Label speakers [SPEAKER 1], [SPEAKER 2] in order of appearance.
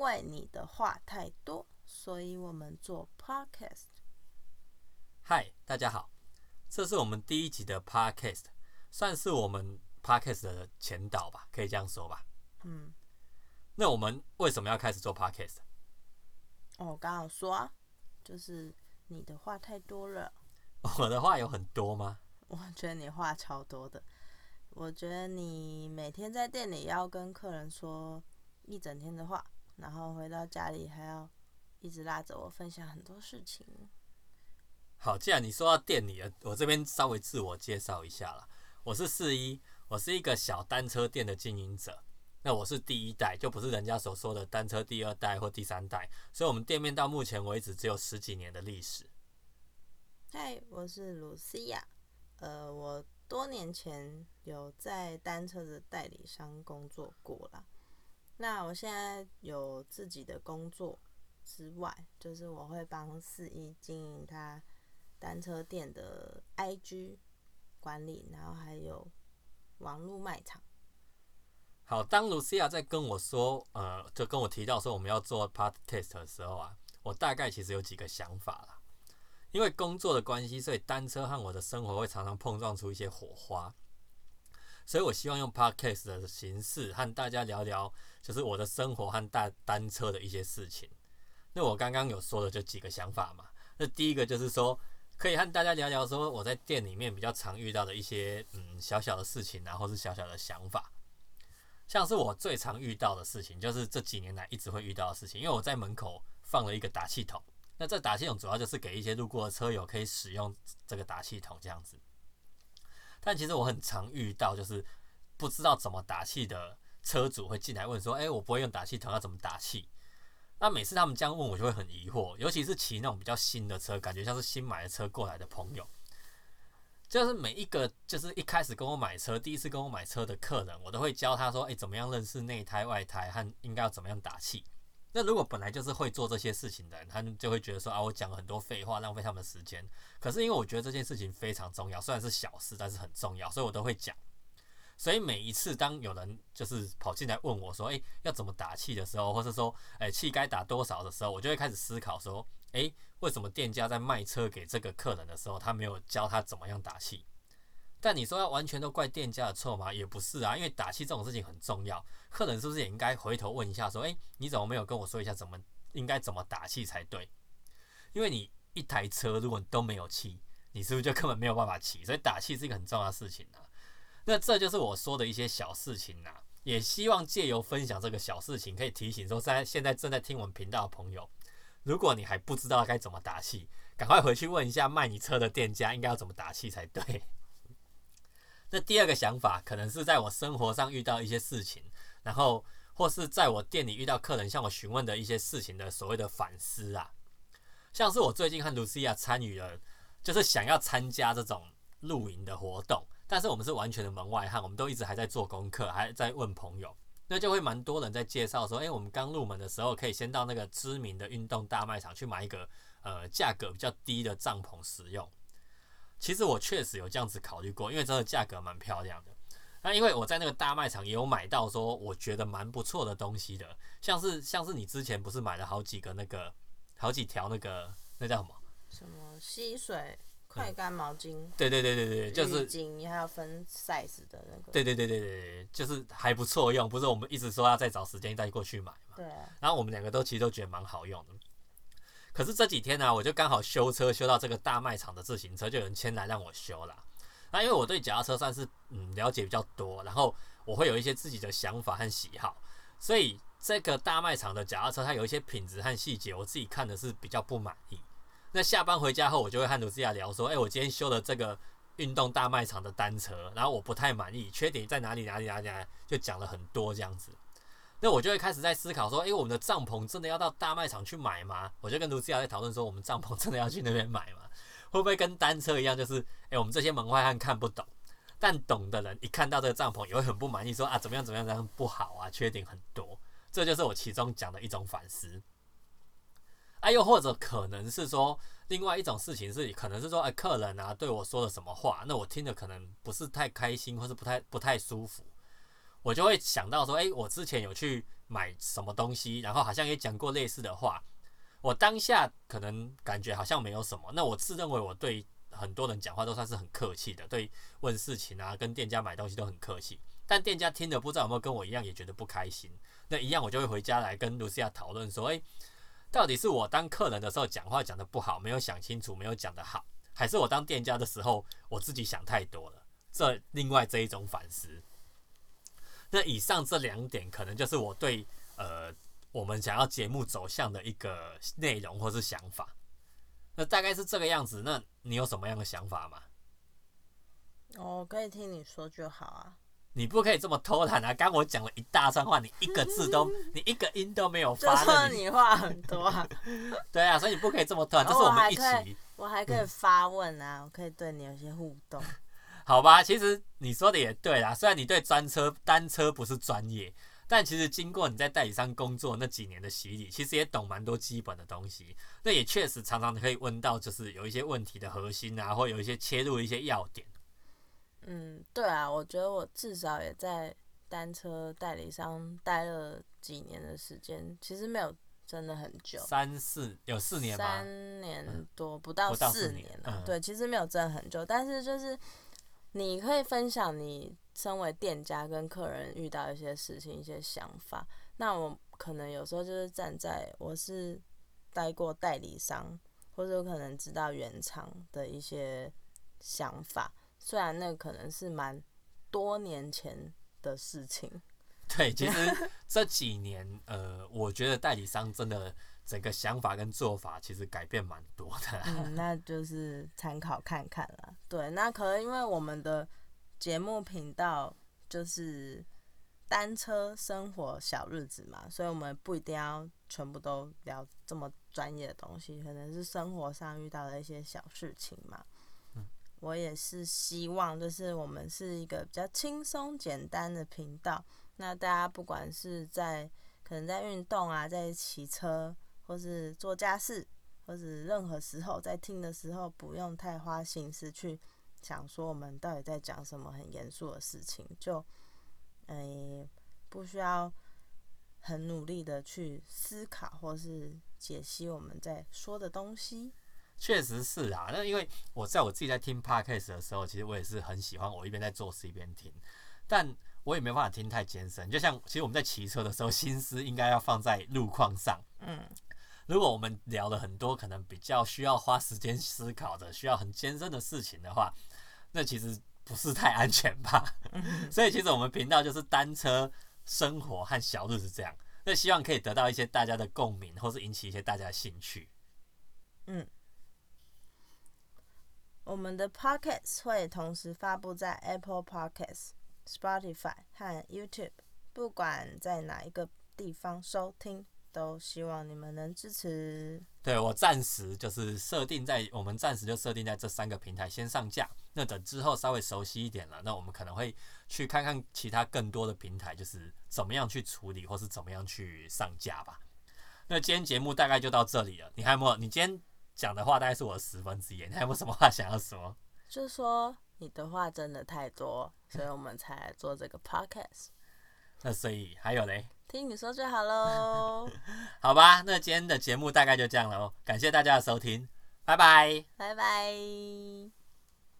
[SPEAKER 1] 为你的话太多，所以我们做 podcast。
[SPEAKER 2] 嗨，大家好，这是我们第一集的 podcast，算是我们 podcast 的前导吧，可以这样说吧。
[SPEAKER 1] 嗯，
[SPEAKER 2] 那我们为什么要开始做 podcast？
[SPEAKER 1] 我，刚好说啊，就是你的话太多了。
[SPEAKER 2] 我的话有很多吗？
[SPEAKER 1] 我觉得你话超多的。我觉得你每天在店里要跟客人说一整天的话，然后回到家里还要一直拉着我分享很多事情。
[SPEAKER 2] 好，既然你说到店里了，我这边稍微自我介绍一下啦。我是四一，我是一个小单车店的经营者。那我是第一代，就不是人家所说的单车第二代或第三代，所以我们店面到目前为止只有十几年的历史。
[SPEAKER 1] 嗨，我是露西亚。呃，我多年前有在单车的代理商工作过啦。那我现在有自己的工作之外，就是我会帮四一经营他单车店的 IG 管理，然后还有网络卖场。
[SPEAKER 2] 好，当露西亚在跟我说，呃，就跟我提到说我们要做 part test 的时候啊，我大概其实有几个想法啦。因为工作的关系，所以单车和我的生活会常常碰撞出一些火花。所以我希望用 podcast 的形式和大家聊聊，就是我的生活和大单车的一些事情。那我刚刚有说的就几个想法嘛。那第一个就是说，可以和大家聊聊说我在店里面比较常遇到的一些嗯小小的事情啊，或是小小的想法。像是我最常遇到的事情，就是这几年来一直会遇到的事情，因为我在门口放了一个打气筒。那这打气筒主要就是给一些路过的车友可以使用这个打气筒这样子。但其实我很常遇到，就是不知道怎么打气的车主会进来问说：“哎，我不会用打气筒，要怎么打气？”那每次他们这样问我，就会很疑惑。尤其是骑那种比较新的车，感觉像是新买的车过来的朋友，就是每一个就是一开始跟我买车、第一次跟我买车的客人，我都会教他说：“哎，怎么样认识内胎、外胎和应该要怎么样打气？”那如果本来就是会做这些事情的人，他们就会觉得说啊，我讲了很多废话，浪费他们时间。可是因为我觉得这件事情非常重要，虽然是小事，但是很重要，所以我都会讲。所以每一次当有人就是跑进来问我说，诶，要怎么打气的时候，或是说，诶，气该打多少的时候，我就会开始思考说，诶，为什么店家在卖车给这个客人的时候，他没有教他怎么样打气？但你说要完全都怪店家的错吗？也不是啊，因为打气这种事情很重要，客人是不是也应该回头问一下，说，诶，你怎么没有跟我说一下怎么应该怎么打气才对？因为你一台车如果都没有气，你是不是就根本没有办法骑？所以打气是一个很重要的事情啊。那这就是我说的一些小事情啊，也希望借由分享这个小事情，可以提醒说在现在正在听我们频道的朋友，如果你还不知道该怎么打气，赶快回去问一下卖你车的店家应该要怎么打气才对。那第二个想法，可能是在我生活上遇到一些事情，然后或是在我店里遇到客人向我询问的一些事情的所谓的反思啊，像是我最近和露西亚参与了，就是想要参加这种露营的活动，但是我们是完全的门外汉，我们都一直还在做功课，还在问朋友，那就会蛮多人在介绍说，诶，我们刚入门的时候可以先到那个知名的运动大卖场去买一个呃价格比较低的帐篷使用。其实我确实有这样子考虑过，因为真的价格蛮漂亮的。那因为我在那个大卖场也有买到说我觉得蛮不错的东西的，像是像是你之前不是买了好几个那个好几条那个那叫什么？
[SPEAKER 1] 什么吸水快干毛巾？
[SPEAKER 2] 对对对对对，就是
[SPEAKER 1] 巾，还要分 size 的那个。
[SPEAKER 2] 对对对对对，就是还不错用，不是我们一直说要再找时间再过去买嘛。
[SPEAKER 1] 对。
[SPEAKER 2] 然后我们两个都其实都觉得蛮好用的。可是这几天呢，我就刚好修车修到这个大卖场的自行车，就有人牵来让我修啦。那因为我对脚踏车算是嗯了解比较多，然后我会有一些自己的想法和喜好，所以这个大卖场的脚踏车它有一些品质和细节，我自己看的是比较不满意。那下班回家后，我就会和卢思亚聊说，哎，我今天修了这个运动大卖场的单车，然后我不太满意，缺点在哪里哪里哪里，就讲了很多这样子。那我就会开始在思考说，哎，我们的帐篷真的要到大卖场去买吗？我就跟卢思亚在讨论说，我们帐篷 真的要去那边买吗？会不会跟单车一样，就是诶，我们这些门外汉看不懂，但懂的人一看到这个帐篷也会很不满意，说啊，怎么样怎么样怎样不好啊，缺点很多。这就是我其中讲的一种反思。啊，又或者可能是说，另外一种事情是，可能是说，哎，客人啊对我说了什么话，那我听的可能不是太开心，或是不太不太舒服。我就会想到说，哎，我之前有去买什么东西，然后好像也讲过类似的话。我当下可能感觉好像没有什么，那我自认为我对很多人讲话都算是很客气的，对问事情啊，跟店家买东西都很客气。但店家听了不知道有没有跟我一样也觉得不开心，那一样我就会回家来跟露西亚讨论说，诶，到底是我当客人的时候讲话讲的不好，没有想清楚，没有讲的好，还是我当店家的时候我自己想太多了？这另外这一种反思。那以上这两点可能就是我对呃。我们想要节目走向的一个内容或是想法，那大概是这个样子。那你有什么样的想法吗？
[SPEAKER 1] 我，可以听你说就好啊。
[SPEAKER 2] 你不可以这么偷懒啊！刚我讲了一大串话，你一个字都，你一个音都没有发。
[SPEAKER 1] 就你话很多啊。
[SPEAKER 2] 对啊，所以你不可以这么偷懒。这是我们一起。
[SPEAKER 1] 我还可以发问啊，我可以对你有些互动。
[SPEAKER 2] 好吧，其实你说的也对啦。虽然你对专车单车不是专业。但其实经过你在代理商工作那几年的洗礼，其实也懂蛮多基本的东西。那也确实常常可以问到，就是有一些问题的核心啊，或有一些切入一些要点。
[SPEAKER 1] 嗯，对啊，我觉得我至少也在单车代理商待了几年的时间，其实没有真的很久，
[SPEAKER 2] 三四有四年
[SPEAKER 1] 吧？三年多不到四年了。对，其实没有真的很久，但是就是你可以分享你。身为店家跟客人遇到一些事情、一些想法，那我可能有时候就是站在我是待过代理商，或者可能知道原厂的一些想法，虽然那可能是蛮多年前的事情。
[SPEAKER 2] 对，其实这几年，呃，我觉得代理商真的整个想法跟做法其实改变蛮多的。
[SPEAKER 1] 嗯，那就是参考看看了。对，那可能因为我们的。节目频道就是单车生活小日子嘛，所以我们不一定要全部都聊这么专业的东西，可能是生活上遇到的一些小事情嘛。我也是希望，就是我们是一个比较轻松简单的频道，那大家不管是在可能在运动啊，在骑车，或是做家事，或是任何时候在听的时候，不用太花心思去。想说我们到底在讲什么很严肃的事情，就，诶，不需要很努力的去思考或是解析我们在说的东西。
[SPEAKER 2] 确实是啊，那因为我在我自己在听 podcast 的时候，其实我也是很喜欢，我一边在做事一边听，但我也没办法听太艰深。就像其实我们在骑车的时候，心思应该要放在路况上。嗯，如果我们聊了很多可能比较需要花时间思考的、需要很艰深的事情的话，那其实不是太安全吧，所以其实我们频道就是单车生活和小日子这样，那希望可以得到一些大家的共鸣，或是引起一些大家的兴趣。嗯，
[SPEAKER 1] 我们的 Podcast 会同时发布在 Apple Podcast、Spotify 和 YouTube，不管在哪一个地方收听。都希望你们能支持。
[SPEAKER 2] 对我暂时就是设定在我们暂时就设定在这三个平台先上架。那等之后稍微熟悉一点了，那我们可能会去看看其他更多的平台，就是怎么样去处理或是怎么样去上架吧。那今天节目大概就到这里了。你还有没有？你今天讲的话大概是我的十分之一，你还有没有什么话想要说？
[SPEAKER 1] 就是说你的话真的太多，所以我们才来做这个 podcast。
[SPEAKER 2] 那所以还有嘞？
[SPEAKER 1] 听你说最好喽。
[SPEAKER 2] 好吧，那今天的节目大概就这样了哦。感谢大家的收听，拜拜，
[SPEAKER 1] 拜拜。